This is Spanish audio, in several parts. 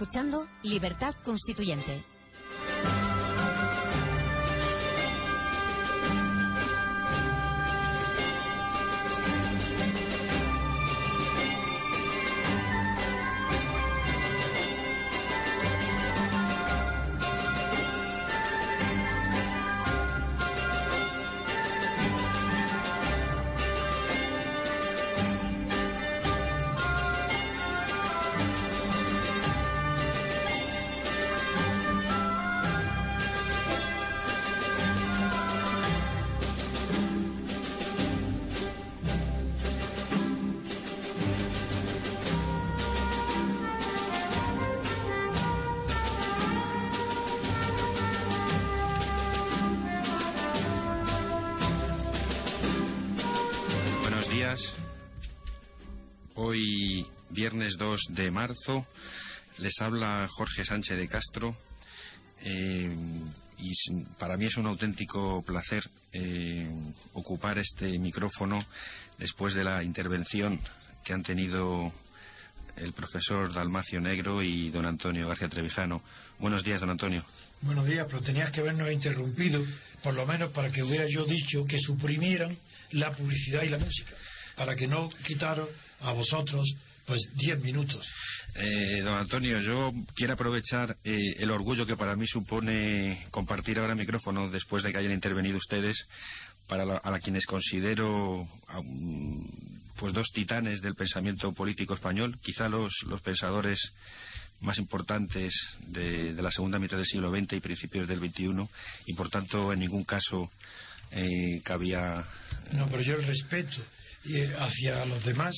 escuchando Libertad Constituyente. Viernes 2 de marzo, les habla Jorge Sánchez de Castro. eh, y para mí es un auténtico placer eh, ocupar este micrófono después de la intervención que han tenido el profesor Dalmacio Negro y don Antonio García Trevijano. Buenos días, don Antonio. Buenos días, pero tenías que habernos interrumpido, por lo menos para que hubiera yo dicho que suprimieran la publicidad y la música, para que no quitaron a vosotros pues 10 minutos. Eh, don Antonio, yo quiero aprovechar eh, el orgullo que para mí supone compartir ahora el micrófono después de que hayan intervenido ustedes para la- a la quienes considero pues dos titanes del pensamiento político español, quizá los, los pensadores más importantes de, de la segunda mitad del siglo XX y principios del XXI y por tanto en ningún caso eh, cabía No, pero yo el respeto eh, hacia los demás,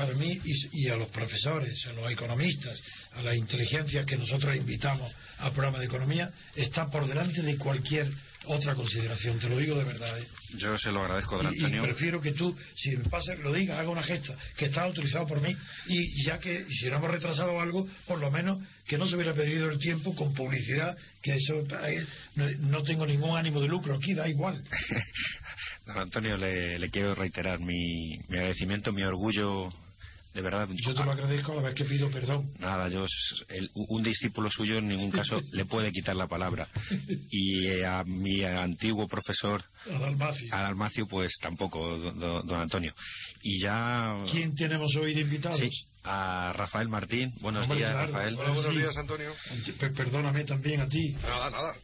para mí, y, y a los profesores, a los economistas, a la inteligencia que nosotros invitamos al programa de economía, está por delante de cualquier otra consideración. Te lo digo de verdad. ¿eh? yo se lo agradezco don Y, y Antonio prefiero que tú, si me pasa, lo digas, haga una gesta, que está autorizado por mí, y ya que si no hemos retrasado algo, por lo menos que no se hubiera perdido el tiempo con publicidad, que eso eh, no, no tengo ningún ánimo de lucro aquí, da igual. Don Antonio, le, le quiero reiterar mi, mi agradecimiento, mi orgullo, de verdad. Yo te lo agradezco a la vez que pido perdón. Nada, yo, el- un discípulo suyo en ningún caso le puede quitar la palabra. Y eh, a mi antiguo profesor, A Dalmacio. a Dalmacio, pues tampoco, do- do- don Antonio. Y ya. ¿Quién tenemos hoy de invitados? Sí, a Rafael Martín. Buenos Hombre, días, claro. Rafael. Hola, buenos días, Antonio. Pe- Perdóname también a ti. Nada, nada.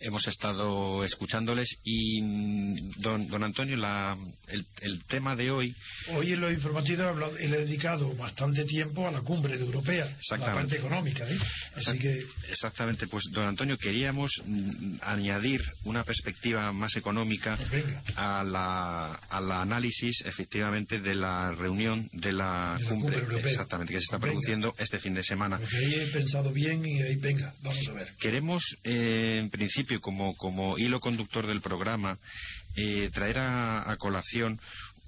Hemos estado escuchándoles y, mm, don, don Antonio, la, el, el tema de hoy Hoy en los informativos he, hablado- he dedicado bastante tiempo a la cumbre de europea, la Exactamente. parte económica. ¿eh? Así Exact- que Exactamente, pues don Antonio, queríamos mm, añadir una perspectiva más económica Pues a la, al análisis, efectivamente, de la reunión de la, De la cumbre europea. exactamente, que se está Pues produciendo este fin de semana. porque ahí he pensado bien y ahí venga, vamos a ver. Queremos, eh, en principio, como, como hilo conductor del programa, eh, traer a, a colación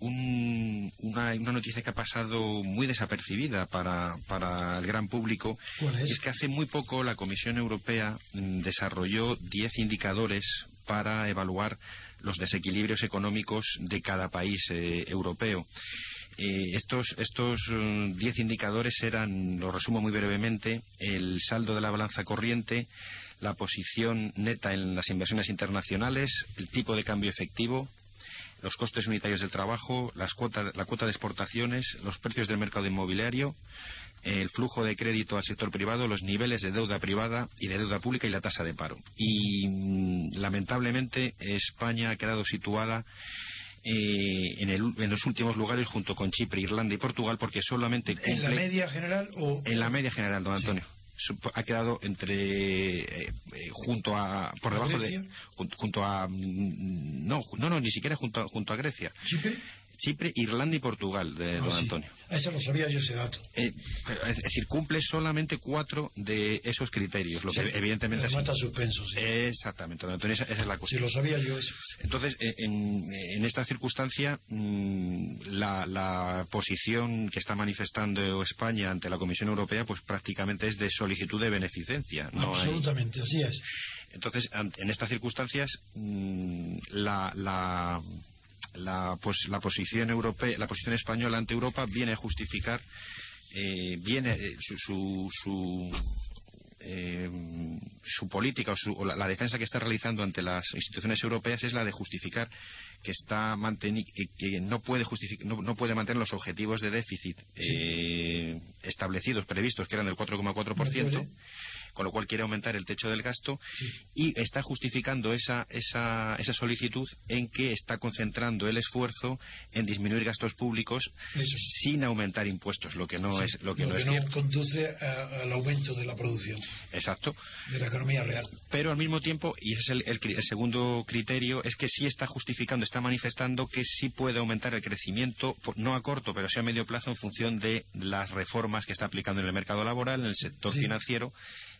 un- una, una noticia que ha pasado muy desapercibida para, para el gran público. ¿Cuál es? Es que hace muy poco la Comisión Europea mm, desarrolló 10 indicadores para evaluar los desequilibrios económicos de cada país eh, europeo. Eh, estos estos mm, 10 indicadores eran, lo resumo muy brevemente, el saldo de la balanza corriente, la posición neta en las inversiones internacionales, el tipo de cambio efectivo, los costes unitarios del trabajo, las cuotas- la cuota de exportaciones, los precios del mercado inmobiliario, el flujo de crédito al sector privado, los niveles de deuda privada y de deuda pública y la tasa de paro. Y mm, lamentablemente España ha quedado situada eh, en, el- en los últimos lugares junto con Chipre, Irlanda y Portugal porque solamente ¿En la cumple media general o...? en la media general, don Sí. Ha quedado entre eh, junto a por debajo de junto, a mm, no no no ni siquiera junto a, junto a Grecia ¿Chipre? Chipre, Irlanda y Portugal, de Ah, don sí. Antonio. Eso lo sabía yo ese dato. Eh, pero, es decir, cumple solamente cuatro de esos criterios, lo que Sí, evidentemente es- mata suspenso, sí. Exactamente, don Antonio, esa, esa es la Si cuestión. lo sabía yo eso. Entonces, eh, en, en esta circunstancia, mm, la, la posición que está manifestando España ante la Comisión Europea, pues prácticamente es de solicitud de beneficencia. No hay- Absolutamente, así es. entonces, en estas circunstancias, mm, la, la, la, pues, la posición europea, la posición española ante Europa viene a justificar, eh, viene eh, su, su, su, eh, su política o, su- o la, la defensa que está realizando ante las instituciones europeas es la de justificar que está que no puede justific- no, no puede mantener los objetivos de déficit eh, establecidos previstos que eran del 4,4% No puede. Con lo cual quiere aumentar el techo del gasto y está justificando esa, esa, esa solicitud en que está concentrando el esfuerzo en disminuir gastos públicos Eso. sin aumentar impuestos, lo que no Sí, es lo que lo no que es no cierto. conduce a- al aumento de la producción, Exacto. de la economía real. Pero al mismo tiempo, y ese es el, el cri- el segundo criterio, es que sí está justificando, está manifestando que sí puede aumentar el crecimiento, no a corto, pero sí a medio plazo, en función de las reformas que está aplicando en el mercado laboral, en el sector Sí. financiero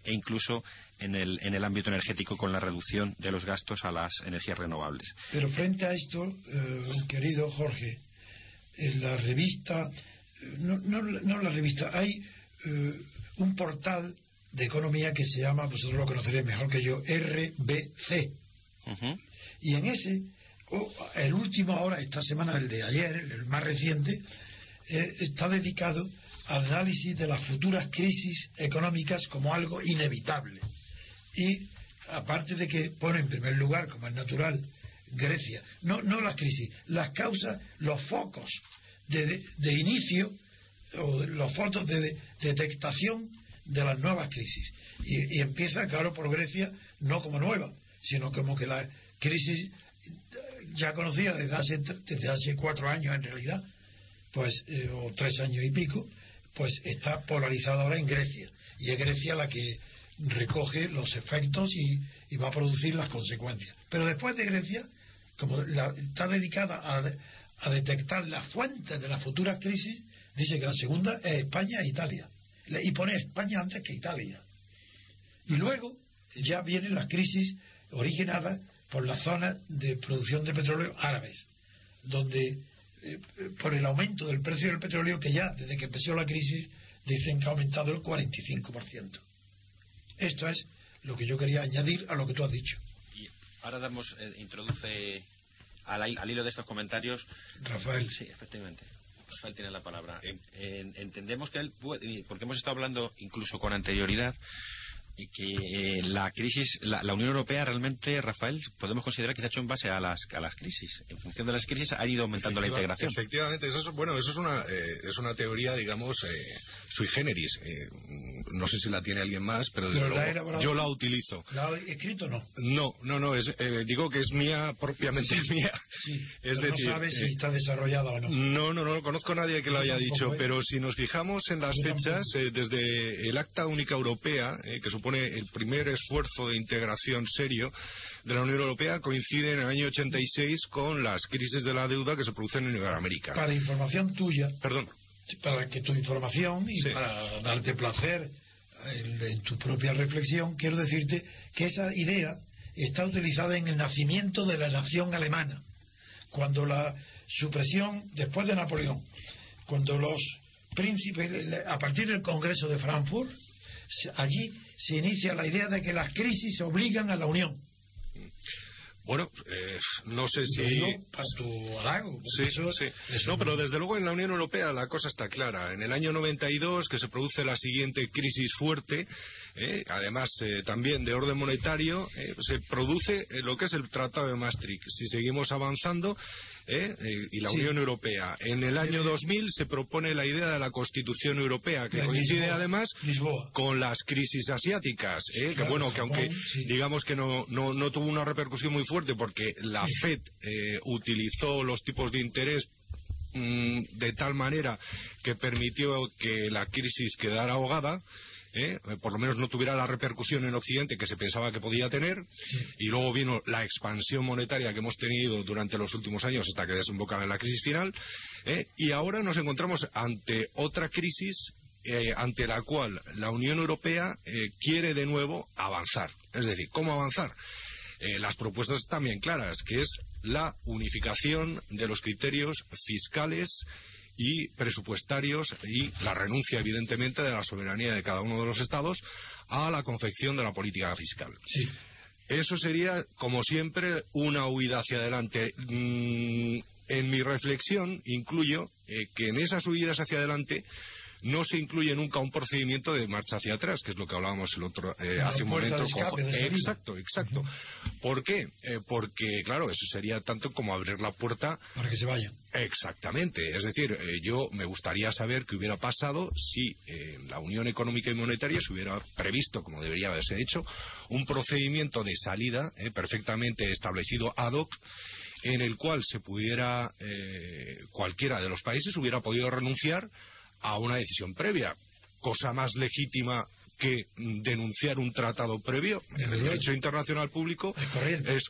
e incluso en el, en el ámbito energético con la reducción de los gastos a las energías renovables. Pero frente a esto, eh, querido Jorge, en la revista, no, no, no la revista, hay eh, un portal de economía que se llama, vosotros lo conoceréis mejor que yo, RBC. Y en ese, o- el último ahora, esta semana, el de ayer, el más reciente, eh, está dedicado análisis de las futuras crisis económicas como algo inevitable. Y aparte de que pone en primer lugar, como es natural, Grecia, no, no las crisis, las causas, los focos de, inicio, o los focos de, de detectación de las nuevas crisis. Y, y empieza, claro, por Grecia, no como nueva, sino como que la crisis ya conocida desde hace, desde hace cuatro años en realidad, pues, eh, o tres años y pico, pues está polarizada ahora en Grecia. Y es Grecia la que recoge los efectos y, y va a producir las consecuencias. Pero después de Grecia, como la- está dedicada a, a detectar las fuentes de las futuras crisis, dice que la segunda es España e Italia. Y pone España antes que Italia. Y luego ya vienen las crisis originadas por las zonas de producción de petróleo árabes, donde por el aumento del precio del petróleo, que ya desde que empezó la crisis dicen que ha aumentado el 45%. Esto es lo que yo quería añadir a lo que tú has dicho, Y ahora damos, eh, introduce al, al hilo de estos comentarios Rafael. Sí, efectivamente. Rafael tiene la palabra. En- en- entendemos que él puede, porque hemos estado hablando incluso con anterioridad, que eh, la crisis, la, la Unión Europea realmente, Rafael, podemos considerar que se ha hecho en base a las, a las crisis. En función de las crisis ha ido aumentando la integración. Efectivamente, eso es, bueno, eso es una, eh, es una teoría, digamos, eh, sui generis. Eh, no sé si la tiene alguien más, pero desde Pero la ha luego elaborado- yo la utilizo. ¿La escrito no? No, no, no, es, eh, digo que es mía, propiamente mía. Sí, Es pero decir, no sabes eh, si está desarrollada o no. No, no, no conozco a nadie que lo haya dicho, ¿eh? pero si nos fijamos en las Yo fechas, eh, desde el Acta Única Europea, eh, que supone el primer esfuerzo de integración serio de la Unión Europea, coincide en el año 86 con las crisis de la deuda que se producen en Iberoamérica. Para información tuya, Perdón. Para que tu información y Sí. para darte placer en, en tu propia reflexión, quiero decirte que esa idea está utilizada en el nacimiento de la nación alemana, cuando la supresión, después de Napoleón, cuando los príncipes, a partir del Congreso de Frankfurt, allí se inicia la idea de que las crisis obligan a la unión. Bueno, eh, no sé si... digo para tu halago, Sí, eso- sí. eso No, pero desde luego en la Unión Europea la cosa está clara. En el año 92, que se produce la siguiente crisis fuerte, eh, además eh, también de orden monetario, eh, se produce eh, lo que es el Tratado de Maastricht. Si seguimos avanzando, y la Sí. Unión Europea. En el año 2000 se propone la idea de la Constitución Europea, que De coincide Lisboa, además Lisboa. con las crisis asiáticas, que claro, bueno, que Japón, aunque sí. digamos que no, no, no tuvo una repercusión muy fuerte porque la FED eh, utilizó los tipos de interés mm, de tal manera que permitió que la crisis quedara ahogada, ¿eh? por lo menos no tuviera la repercusión en Occidente que se pensaba que podía tener, y luego vino la expansión monetaria que hemos tenido durante los últimos años hasta que desemboca en la crisis final, ¿eh? y ahora nos encontramos ante otra crisis eh, ante la cual la Unión Europea quiere de nuevo avanzar. Es decir, ¿cómo avanzar? las propuestas están bien claras, que es la unificación de los criterios fiscales y presupuestarios y la renuncia, evidentemente, de la soberanía de cada uno de los Estados a la confección de la política fiscal. Eso sería, como siempre, una huida hacia adelante. Mm, en mi reflexión incluyo eh, que en esas huidas hacia adelante no se incluye nunca un procedimiento de marcha hacia atrás, que es lo que hablábamos el otro eh, hace un momento. exacto, exacto. ¿Por qué? Eh, porque, claro, eso sería tanto como abrir la puerta. Para que se vayan. Exactamente. Es decir, eh, yo me gustaría saber qué hubiera pasado si en la Unión Económica y Monetaria se hubiera previsto, como debería haberse hecho, un procedimiento de salida perfectamente establecido ad hoc en el cual se pudiera cualquiera de los países hubiera podido renunciar a una decisión previa, cosa más legítima que denunciar un tratado previo en el derecho internacional público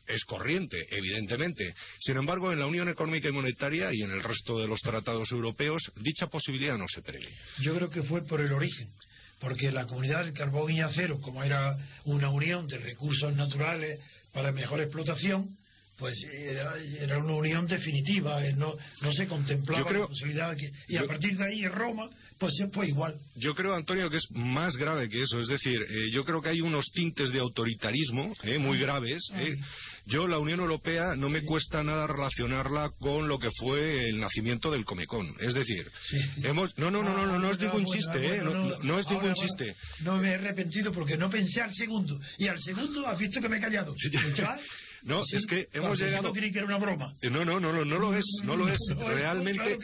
es corriente. evidentemente. Sin embargo, en la Unión Económica y Monetaria y en el resto de los tratados europeos, dicha posibilidad no se prevé. Yo creo que fue por el origen, porque la comunidad del carbón y acero, como era una unión de recursos naturales para mejor explotación, pues era, era, una unión definitiva, eh, no, no se contemplaba la posibilidad de que, y a partir de ahí en Roma pues fue igual. Yo creo, Antonio, que es más grave que eso. Es decir, eh, yo creo que hay unos tintes de autoritarismo eh, muy ah. graves. Ah. Yo, la Unión Europea, no me cuesta nada relacionarla con lo que fue el nacimiento del Comecon. Es decir, hemos. No, no, no, no, no, no, es ah, ningún chiste, ¿eh? No, es ningún chiste. No me he arrepentido porque no pensé al segundo. Y al segundo has visto que me he callado. No, es que hemos llegado. que era una broma. Eh, no, no, no, no, no lo es, no lo es. Realmente,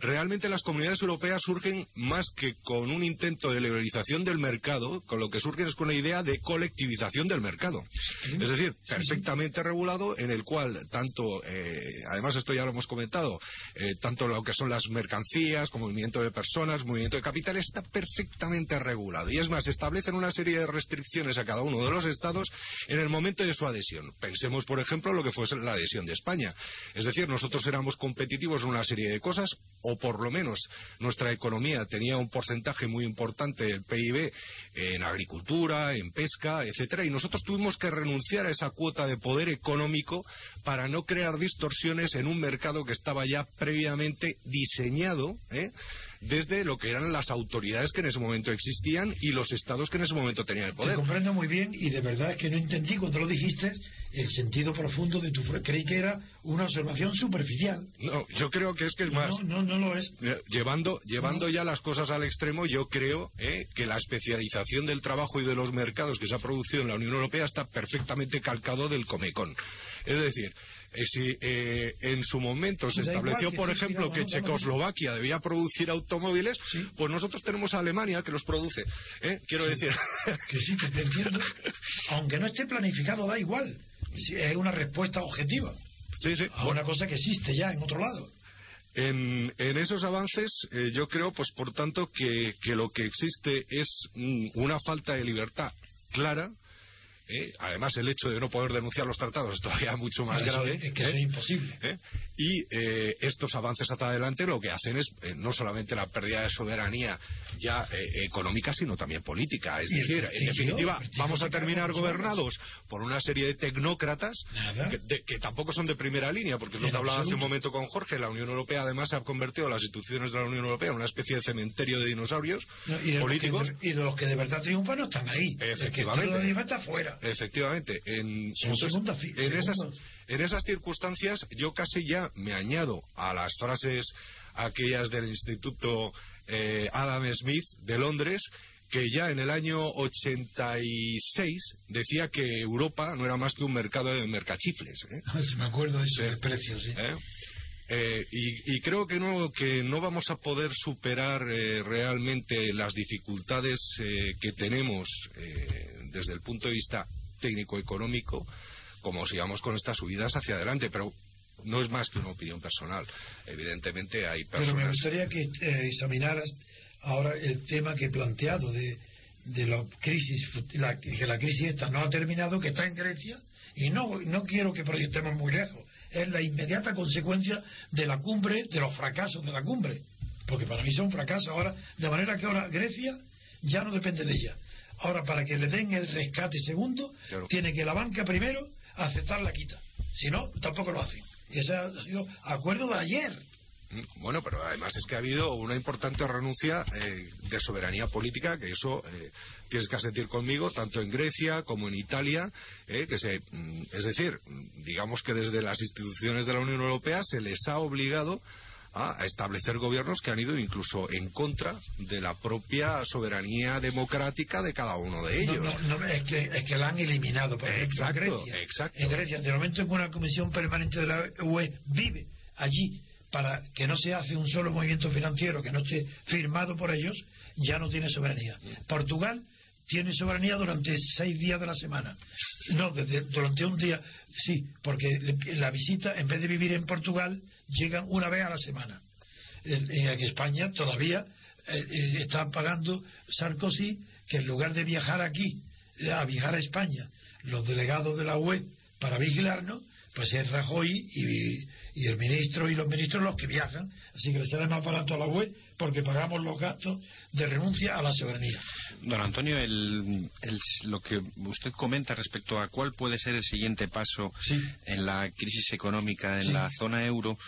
realmente las comunidades europeas surgen más que con un intento de liberalización del mercado, con lo que surgen es con la idea de colectivización del mercado. Es decir, perfectamente regulado, en el cual tanto, eh, además esto ya lo hemos comentado, eh, tanto lo que son las mercancías, como movimiento de personas, movimiento de capital, está perfectamente regulado. Y es más, establecen una serie de restricciones a cada uno de los estados en el momento de su adhesión. Pensemos por ejemplo, lo que fue la adhesión de España. Es decir, nosotros éramos competitivos en una serie de cosas, o por lo menos nuestra economía tenía un porcentaje muy importante del PIB en agricultura, en pesca, etcétera, y nosotros tuvimos que renunciar a esa cuota de poder económico para no crear distorsiones en un mercado que estaba ya previamente diseñado, ¿eh? desde lo que eran las autoridades que en ese momento existían y los estados que en ese momento tenían el poder. Te comprendo muy bien y de verdad es que no entendí cuando lo dijiste el sentido profundo de tu creí que era una observación superficial. No, yo creo que es que es más. No, no, lo es. Llevando, llevando ya las cosas al extremo, yo creo eh, que la especialización del trabajo y de los mercados que se ha producido en la Unión Europea está perfectamente calcado del Comecon. Es decir, eh, si eh, en su momento se estableció, por ejemplo, que Checoslovaquia debía producir automóviles, pues nosotros tenemos a Alemania que los produce. ¿eh? Quiero decir. Que sí, que te entiendo. Aunque no esté planificado, da igual. es una respuesta objetiva. Sí, sí. A una cosa que existe ya en otro lado. En, esos avances, yo creo, pues por tanto, que, que lo que existe es una falta de libertad clara ¿eh? además el hecho de no poder denunciar los tratados es todavía mucho más grave. Es que es ¿eh? imposible. ¿Eh? Y estos avances hasta adelante lo que hacen es no solamente la pérdida de soberanía ya económica, sino también política. Es decir, en definitiva, vamos a terminar gobernados por una serie de tecnócratas que, tampoco son de primera línea, porque es lo que hablaba hace un momento con Jorge. La Unión Europea además se ha convertido las instituciones de la Unión Europea en una especie de cementerio de dinosaurios políticos. y de los que de verdad triunfan no están ahí. Efectivamente. El que está fuera. Efectivamente, en, esas, circunstancias yo casi ya me añado a las frases aquellas del Instituto eh, Adam Smith de Londres que ya en el año 86 decía que Europa no era más que un mercado de mercachifles. ¿eh? Me acuerdo de ese desprecio, sí. ¿Eh? Y, creo que no, que no vamos a poder superar realmente las dificultades que tenemos desde el punto de vista técnico-económico, como sigamos con estas subidas hacia adelante. Pero no es más que una opinión personal. Evidentemente hay personas. Pero me gustaría que eh, examinaras ahora el tema que he planteado de, de la crisis, la, que la crisis esta no ha terminado, que está en Grecia, y no, no quiero que proyectemos muy lejos, es la inmediata consecuencia de la cumbre, de los fracasos de la cumbre, porque para mí son fracasos ahora, de manera que ahora Grecia ya no depende de ella. Ahora, para que le den el rescate segundo, tiene que la banca primero aceptar la quita. Si no, tampoco lo hacen. Y ese ha sido acuerdo de ayer. Mm, bueno, pero además es que ha habido una importante renuncia eh, de soberanía política, que eso eh, tienes que sentir conmigo, tanto en Grecia como en Italia, eh, que se, mm, es decir, digamos que desde las instituciones de la Unión Europea se les ha obligado a establecer gobiernos que han ido incluso en contra de la propia soberanía democrática de cada uno de ellos. No, no, es, que, es que la han eliminado, por ejemplo, en Grecia. Exacto. En Grecia, el momento en que una comisión permanente de la UE vive allí para que no se hace un solo movimiento financiero que no esté firmado por ellos, ya no tiene soberanía. Portugal tiene soberanía durante seis días de la semana. No, durante un día, sí, porque la visita, en vez de vivir en Portugal, llegan una vez a la semana. En, España todavía eh, eh, está pagando Sarkozy que en lugar de viajar aquí, a viajar a España, los delegados de la UE para vigilarnos, pues es Rajoy y, y, el ministro y los ministros los que viajan. Así que les sale más barato a la UE porque pagamos los gastos de renuncia a la soberanía. Don Antonio, el, lo que usted comenta respecto a cuál puede ser el siguiente paso en la crisis económica en la zona euro,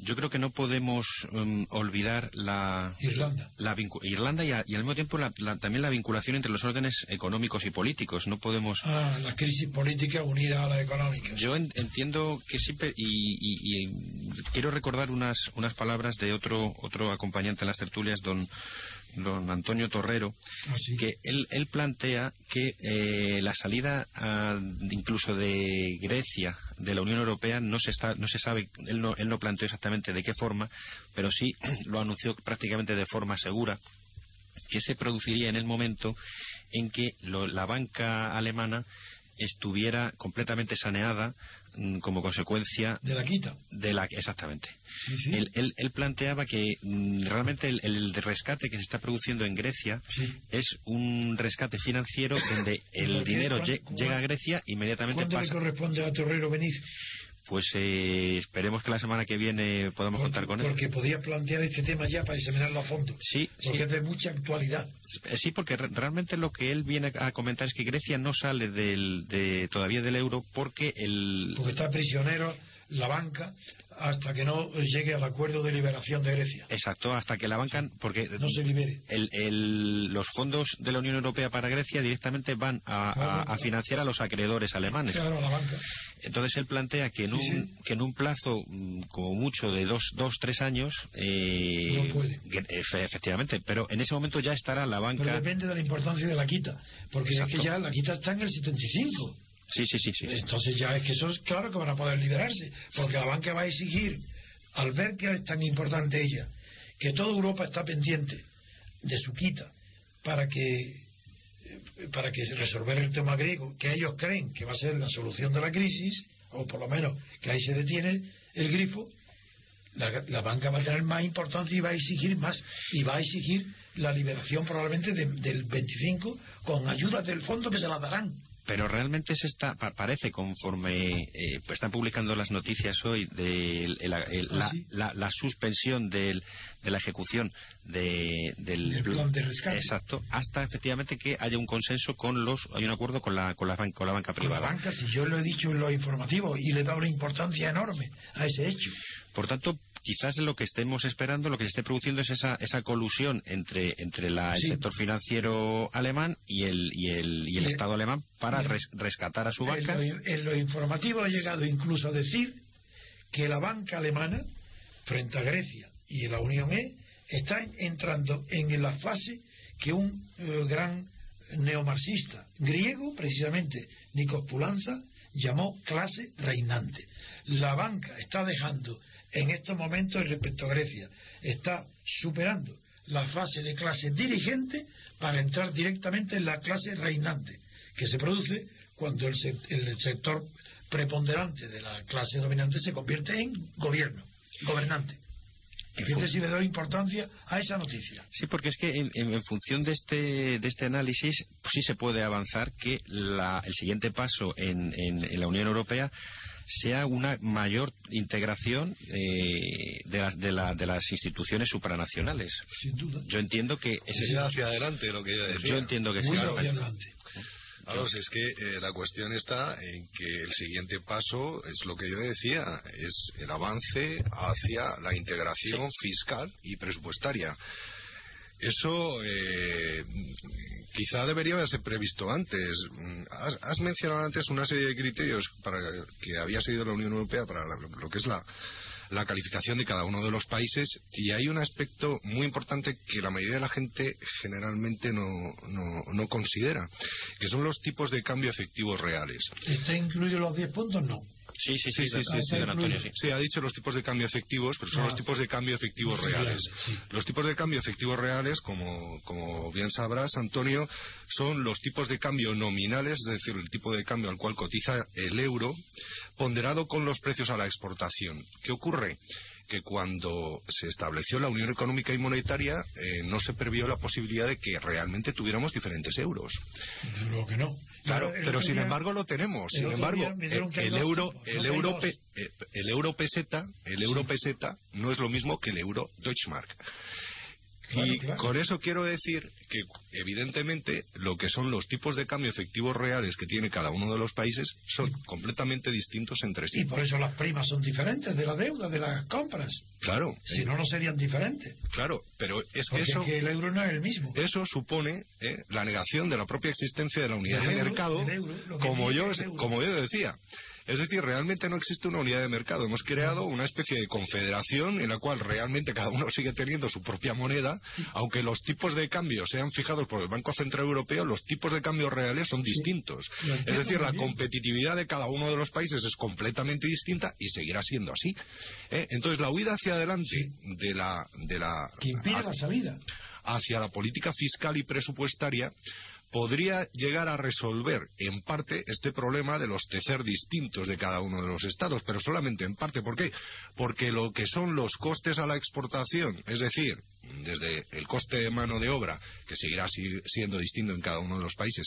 yo creo que no podemos um, olvidar la Irlanda, la Irlanda y, al mismo tiempo también la vinculación entre los órdenes económicos y políticos. No podemos. Ah, la crisis política unida a la económica. Yo entiendo que siempre y, y, quiero recordar unas unas palabras de otro otro acompañante en las tertulias, don don Antonio Torrero, ah, que él, él, plantea que eh, la salida ah, incluso de Grecia de la Unión Europea no se, está, no se sabe, él no, él no planteó exactamente de qué forma, pero sí lo anunció prácticamente de forma segura, que se produciría en el momento en que la banca alemana estuviera completamente saneada mm, como consecuencia de la quita. de la exactamente. Él, planteaba que mm, realmente el, rescate que se está produciendo en Grecia es un rescate financiero donde el dinero llega a Grecia inmediatamente ¿cuándo le corresponde a Torrero venir? Pues eh, esperemos que la semana que viene podamos contar con él. Porque podía plantear este tema ya para examinarlo a fondo. Sí, porque es de mucha actualidad. Eh, sí, porque realmente lo que él viene a comentar es que Grecia no sale del, de, todavía del euro porque el. Porque está prisionero la banca hasta que no llegue al acuerdo de liberación de Grecia. Exacto, hasta que la banca, porque no se libere. los fondos de la Unión Europea para Grecia directamente van a, financiar a los acreedores alemanes. Claro, la banca. Entonces él plantea que en, un, que en un plazo mm, como mucho de dos, dos tres años, eh, efectivamente, pero en ese momento ya estará la banca. Pero depende de la importancia de la quita, porque es que ya la quita está en el 75. Sí, sí, sí, sí. Entonces ya es que eso es claro que van a poder liberarse, porque la banca va a exigir, al ver que es tan importante ella, que toda Europa está pendiente de su quita para que para que resolver el tema griego, que ellos creen que va a ser la solución de la crisis, o por lo menos que ahí se detiene el grifo, la, banca va a tener más importancia y va a exigir más, y va a exigir la liberación probablemente del 25 con ayuda del fondo que se la darán pero realmente se está parece conforme eh, pues están publicando las noticias hoy de ¿Ah, la, la, suspensión de la ejecución de, del, plan de rescate. Exacto hasta efectivamente que haya un consenso con los hay un acuerdo con la con la, con la banca privada. con la banca si yo lo he dicho en lo informativo y le he dado una importancia enorme a ese hecho. Por tanto quizás lo que estemos esperando, lo que se esté produciendo es esa, esa colusión entre, entre el sector financiero alemán y el, y el, y el Estado alemán para rescatar a su banca. En lo, informativo ha llegado incluso a decir que la banca alemana, frente a Grecia y la Unión E, está entrando en la fase que un eh, gran neomarxista griego, precisamente Nikos llamó clase reinante. La banca está dejando en estos momentos respecto a Grecia. Está superando la fase de clase dirigente para entrar directamente en la clase reinante, que se produce cuando el, sector preponderante de la clase dominante se convierte en gobierno, gobernante. Fíjate si le doy importancia a esa noticia. Sí, porque es que en, en función de este, de este análisis, pues sí se puede avanzar que la, el siguiente paso en, en, en, la Unión Europea sea una mayor integración eh, de, las, de, la, de, las instituciones supranacionales. Sin duda. Yo entiendo que es hacia adelante lo que yo decía. Yo entiendo que Muy sí. hacia adelante. Claro, es que eh, la cuestión está en que el siguiente paso es lo que yo decía, es el avance hacia la integración Sí. fiscal y presupuestaria. Eso eh, quizá debería haberse previsto antes. Mm, Has, has mencionado antes una serie de criterios para que había seguido la Unión Europea para lo que es la, la calificación de cada uno de los países y hay un aspecto muy importante que la mayoría de la gente generalmente no, no, no considera, que son los tipos de cambio efectivos reales. ¿Está incluido los 10 puntos? No. Sí, sí, sí, Sí, sí, don- sí, don sí, Antonio, sí. Sí, ha dicho los tipos de cambio efectivos, pero son Ah. los tipos de cambio efectivos Reales. Los tipos de cambio efectivos reales, como, como bien sabrás, Antonio, son los tipos de cambio nominales, es decir, el tipo de cambio al cual cotiza el euro, ponderado con los precios a la exportación. ¿Qué ocurre? Que cuando se estableció la Unión Económica y Monetaria eh, no se previó la posibilidad de que realmente tuviéramos diferentes euros. Desde luego que no. Claro, El pero sin día- embargo lo tenemos. Sin embargo, dijeron el, euro, el euro, eh, el euro peseta, el euro peseta no es lo mismo que el euro Deutschmark. Claro, y claro. con eso quiero decir que, evidentemente, lo que son los tipos de cambio efectivos reales que tiene cada uno de los países son completamente distintos entre sí. Y por eso las primas son diferentes de la deuda, de las compras. Claro, Si eh, no, no serían diferentes. claro, pero es que Porque eso, es que el euro no es el mismo. eso supone eh, la negación de la propia existencia de la unidad de mercado, euro, como, yo, como yo decía. Es decir, realmente no existe una unidad de mercado. Hemos creado una especie de confederación en la cual realmente cada uno sigue teniendo su propia moneda, aunque los tipos de cambio sean fijados por el Banco Central Europeo, los tipos de cambio reales son distintos. Es decir, la competitividad de cada uno de los países es completamente distinta y seguirá siendo así. ¿eh? Entonces, la huida hacia adelante de la, de la Que impide la salida. hacia la política fiscal y presupuestaria podría llegar a resolver en parte este problema de los tecer distintos de cada uno de los estados, pero solamente en parte. ¿Por qué? Porque lo que son los costes a la exportación, es decir, desde el coste de mano de obra, que seguirá si- siendo distinto en cada uno de los países,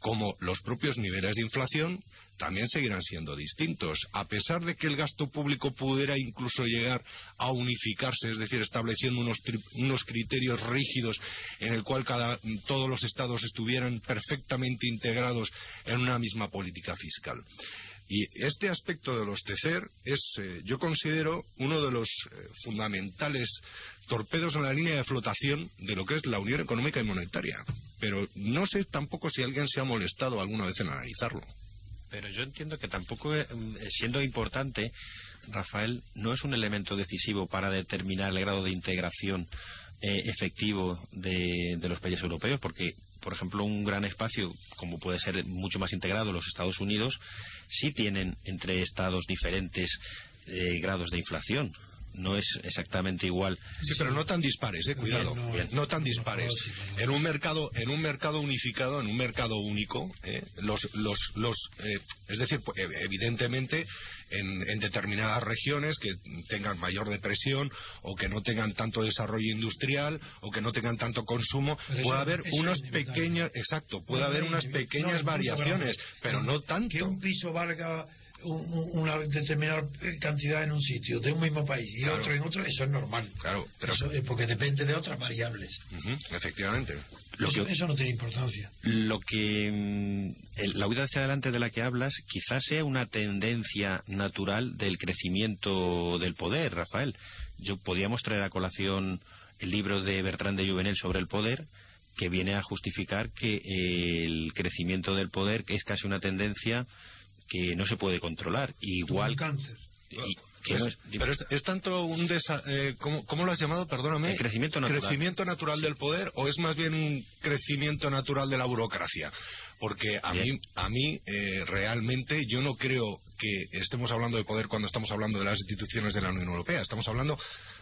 como los propios niveles de inflación, también seguirán siendo distintos. A pesar de que el gasto público pudiera incluso llegar a unificarse, es decir, estableciendo unos, criterios rígidos en el cual todos los estados estuvieran perfectamente integrados en una misma política fiscal. Y este aspecto de los TECER es, eh, yo considero, uno de los eh, fundamentales torpedos en la línea de flotación de lo que es la Unión Económica y Monetaria. Pero no sé tampoco si alguien se ha molestado alguna vez en analizarlo. Pero yo entiendo que tampoco, eh, siendo importante, Rafael, no es un elemento decisivo para determinar el grado de integración efectivo de, de los países europeos, porque, por ejemplo, un gran espacio, como puede ser mucho más integrado los Estados Unidos, sí tienen entre estados diferentes eh, grados de inflación. No es exactamente igual. Sí, pero no tan dispares, eh, cuidado. Bien, no, Bien, no tan dispares. En un mercado, en un mercado unificado, en un mercado único, eh, los, los, los, eh, es decir, pues, ev- evidentemente, en, en determinadas regiones que tengan mayor depresión o que no tengan tanto desarrollo industrial o que no tengan tanto consumo, Pero puede eso- haber eso unos pequeños, exacto, puede No, haber unas pequeñas variaciones, pero no Que tanto. un piso valga una determinada cantidad en un sitio de un mismo país y Claro. otro en otro, eso es normal. Claro, pero Eso es porque depende de otras variables. Efectivamente. Lo eso, que- eso no tiene importancia. Lo que mm, el- la huida hacia adelante de la que hablas quizás sea una tendencia natural del crecimiento del poder, Rafael. Yo podíamos traer a colación el libro de Bertrand de Juvenel sobre el poder que viene a justificar que el crecimiento del poder es casi una tendencia que no se puede controlar. Igual un cáncer. y- Es- no es- pero es, es tanto un desa, eh, ¿cómo, cómo lo has llamado? Perdóname. El crecimiento natural. ¿Crecimiento natural del poder o es más bien un crecimiento natural de la burocracia? Porque a Bien. mí, a mí eh, realmente yo no creo que estemos hablando de poder cuando estamos hablando de las instituciones de la Unión Europea. Estamos hablando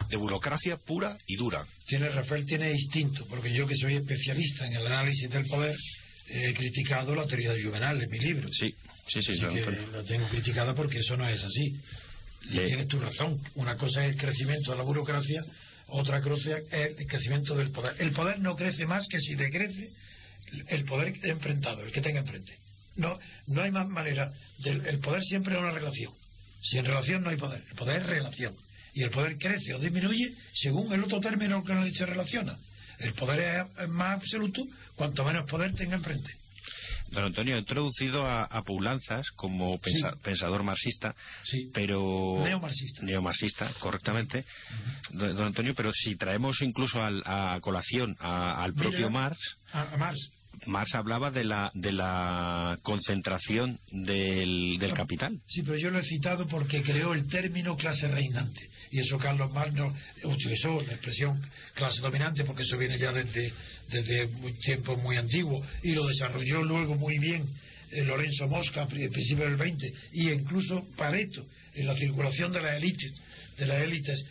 de burocracia pura y dura. Tiene Rafael tiene instinto, porque yo que soy especialista en el análisis del poder he criticado la teoría de Juvenal en mi libro. sí, sí, sí, Así que la tengo criticada porque eso no es así. Y Le- tienes tu razón. Una cosa es el crecimiento de la burocracia, Otra cosa es el crecimiento del poder. El poder no crece más que si decrece el poder enfrentado, el que tenga enfrente. No, no hay más manera. Del, el poder siempre es una relación. Sin relación no hay poder. El poder es relación. Y el poder crece o disminuye según el otro término con el que se relaciona. El poder es más absoluto cuanto menos poder tenga enfrente. Don Antonio, ha introducido a, a Poulanzas como pensa, Sí. pensador marxista, Sí. pero... Neomarxista. Neomarxista, correctamente. don, don Antonio, pero si traemos incluso al- a colación a- al Mira, propio Marx, A, a Marx. Marx hablaba de la, de la concentración del, del capital. Sí, pero yo lo he citado porque creó el término clase reinante. Y eso Carlos Marx no utilizó la expresión clase dominante porque eso viene ya desde, desde tiempos muy antiguos. Y lo desarrolló luego muy bien eh, Lorenzo Mosca a pri- principios del 20 y incluso Pareto en la circulación de las élites. De las élites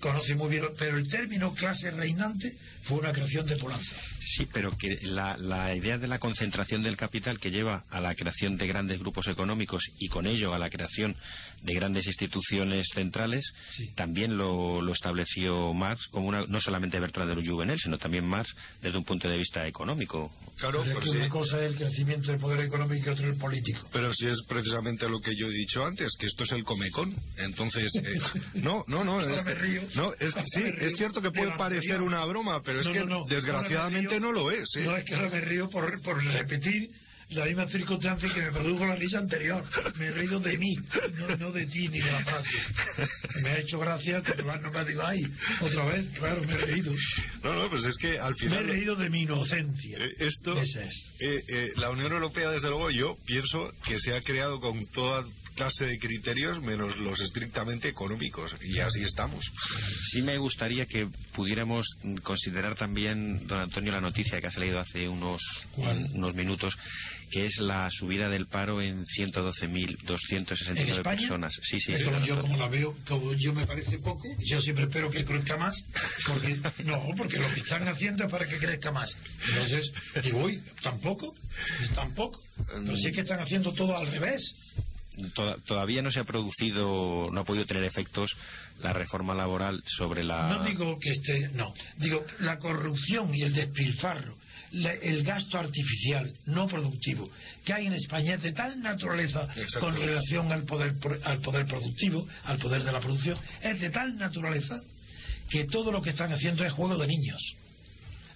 conoce muy bien. Pero el término clase reinante fue una creación de Polanza. Sí, pero que la, la idea de la concentración del capital que lleva a la creación de grandes grupos económicos y con ello a la creación de grandes instituciones centrales, Sí. también lo, lo estableció Marx como una, no solamente Bertrand de Juvenel, sino también Marx desde un punto de vista económico. Claro, Pero es pues que sí. una cosa es el crecimiento del poder económico y otra el político. Pero si es precisamente lo que yo he dicho antes, que esto es el comecón. Entonces, eh, no, no, no. Es, río. no, es sí, río es cierto que de puede parecer una broma, pero es No, que no, no. desgraciadamente no lo es. ¿eh? No, es que ahora me río por, por repetir la misma circunstancia que me produjo la risa anterior. Me he reído de mí, no, no de ti ni de la frase. Me ha hecho gracia que no me digo, ay, otra vez, claro, me he reído. No, no, pues es que al Me he final... reído de mi inocencia. Eh, Esto, es. eh, eh, la Unión Europea, desde luego, yo pienso que se ha creado con toda clase de criterios menos los estrictamente económicos. Y así estamos. Sí me gustaría que pudiéramos considerar también, don Antonio, la noticia que ha salido hace unos, ¿Cuál? unos minutos, que es la subida del paro en 112.269 ¿En España? personas. Sí, sí. Pero sí, yo como la veo, como yo me parece poco, yo siempre espero que crezca más, porque no, porque lo que están haciendo es para que crezca más. Entonces, digo, uy, tampoco, tampoco. Pero sí que están haciendo todo al revés. Toda- todavía no se ha producido, no ha podido tener efectos la reforma laboral sobre la. No digo que esté, no, digo la corrupción y el despilfarro, la- el gasto artificial no productivo que hay en España es de tal naturaleza Exacto. con relación al poder pro- al poder productivo, al poder de la producción, es de tal naturaleza que todo lo que están haciendo es juego de niños.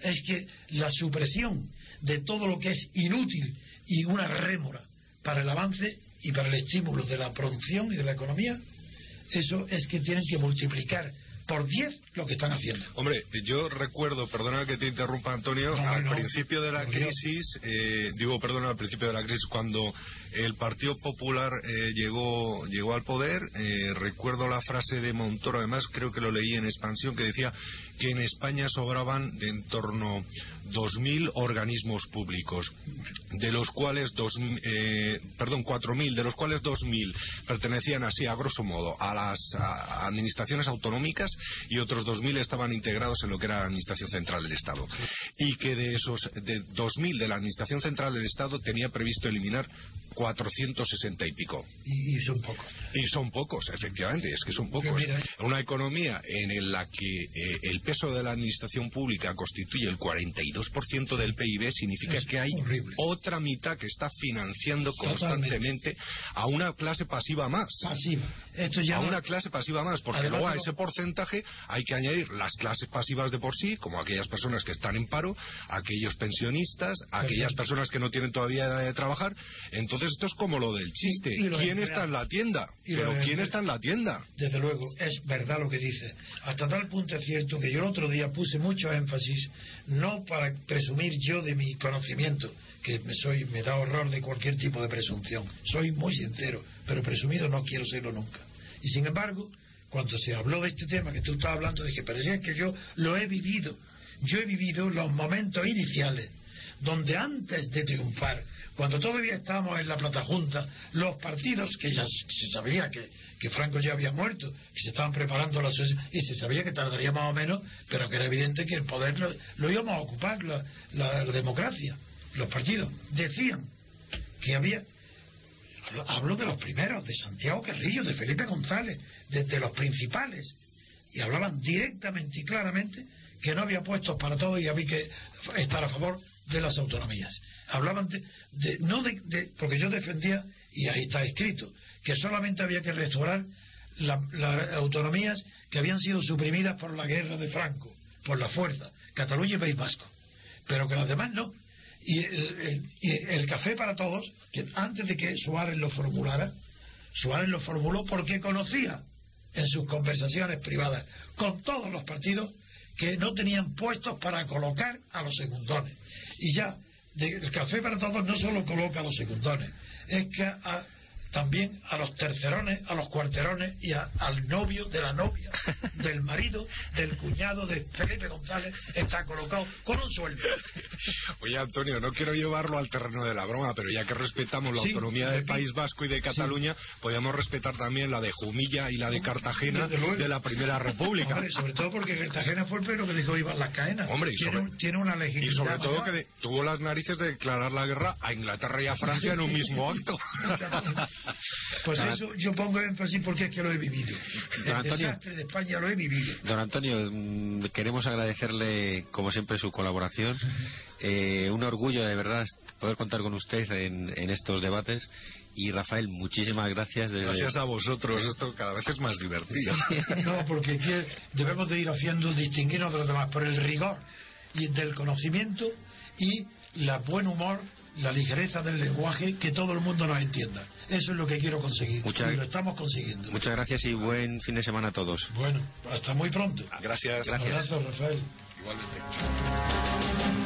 Es que la supresión de todo lo que es inútil y una rémora para el avance y para el estímulo de la producción y de la economía, eso es que tienen que multiplicar por 10 lo que están haciendo. Hombre, yo recuerdo, perdona que te interrumpa Antonio, No, al no, principio de la Dios. crisis, eh, digo, perdona, al principio de la crisis, cuando el Partido Popular eh, llegó, llegó al poder, eh, recuerdo la frase de Montoro, además creo que lo leí en expansión, que decía que en España sobraban de en torno 2.000 organismos públicos, de los cuales, dos, eh, perdón, 4.000, de los cuales 2.000 pertenecían así, a grosso modo, a las administraciones autonómicas y otros 2.000 estaban integrados en lo que era la Administración Central del Estado. Y que de esos de 2.000 de la Administración Central del Estado tenía previsto eliminar 460 y pico. Y, y son pocos. Y son pocos, efectivamente, es que son pocos. mira, Una economía en la que eh, el peso de la administración pública constituye el 42% del PIB significa que hay horrible. otra mitad que está financiando Totalmente. constantemente a una clase pasiva más. Pasiva. Esto ya A no- una clase pasiva más, porque Además luego a ese porcentaje hay que añadir las clases pasivas de por sí, como aquellas personas que están en paro, aquellos pensionistas, aquellas personas que no tienen todavía edad de trabajar. Entonces esto es como lo del chiste. Y- y los ¿Quién está en la tienda? Y Pero ¿quién está en la tienda? Desde luego, es verdad lo que dice. Hasta tal punto es cierto que yo el otro día puse mucho énfasis, no para presumir yo de mi conocimiento, que me, soy, me da horror de cualquier tipo de presunción. Soy muy sincero, pero presumido no quiero serlo nunca. Y sin embargo, cuando se habló de este tema que tú estabas hablando, dije, pero si es que yo lo he vivido. Yo he vivido los momentos iniciales donde antes de triunfar, cuando todavía estábamos en la plata junta, los partidos, que ya se sabía que, que Franco ya había muerto, que se estaban preparando las y se sabía que tardaría más o menos, pero que era evidente que el poder lo, íbamos a ocupar, la, la- la democracia, los partidos. Decían que había hablo, de los primeros, de Santiago Carrillo, de Felipe González, de, de los principales, y hablaban directamente y claramente que no había puestos para todo y había que estar a favor de las autonomías. Hablaban de, no de, porque yo defendía, y ahí está escrito, que solamente había que restaurar las autonomías que habían sido suprimidas por la guerra de Franco, por la fuerza, Cataluña y País Vasco, pero que las demás no. Y el, café para todos, que antes de que Suárez lo formulara, Suárez lo formuló porque conocía en sus conversaciones privadas con todos los partidos que no tenían puestos para colocar a los secundones. Y ya, el café para todos no solo coloca a los secundones, es que a, también a los tercerones, a los cuarterones y al novio de la novia, del marido, del cuñado de Felipe González, está colocado con un sueldo. Oye, Antonio, no quiero llevarlo al terreno de la broma, pero ya que respetamos la autonomía del País Vasco y de Cataluña, podemos respetar también la de Jumilla y la de Cartagena de la Primera República. sobre todo porque Cartagena fue el primero que dijo Iván las caenas. Hombre, y tiene, sobre, tiene una legitimidad. Y sobre todo que tuvo las narices de declarar la guerra a Inglaterra y a Francia en un mismo acto. Pues eso yo pongo énfasis porque es que lo he vivido. El desastre de España lo he vivido. Don Antonio, mm, queremos agradecerle, como siempre, su colaboración. Eh, un orgullo, de verdad, poder contar con usted en, estos debates. Y Rafael, muchísimas gracias. Gracias a vosotros, esto cada vez es más divertido. No, porque debemos de ir haciendo distinguirnos de los demás por el rigor y del conocimiento y la buen humor la ligereza del lenguaje, que todo el mundo nos entienda. Eso es lo que quiero conseguir. y lo estamos consiguiendo. Muchas gracias y buen fin de semana a todos. Bueno, hasta muy pronto. Gracias. gracias. Un abrazo, Rafael. Igualmente.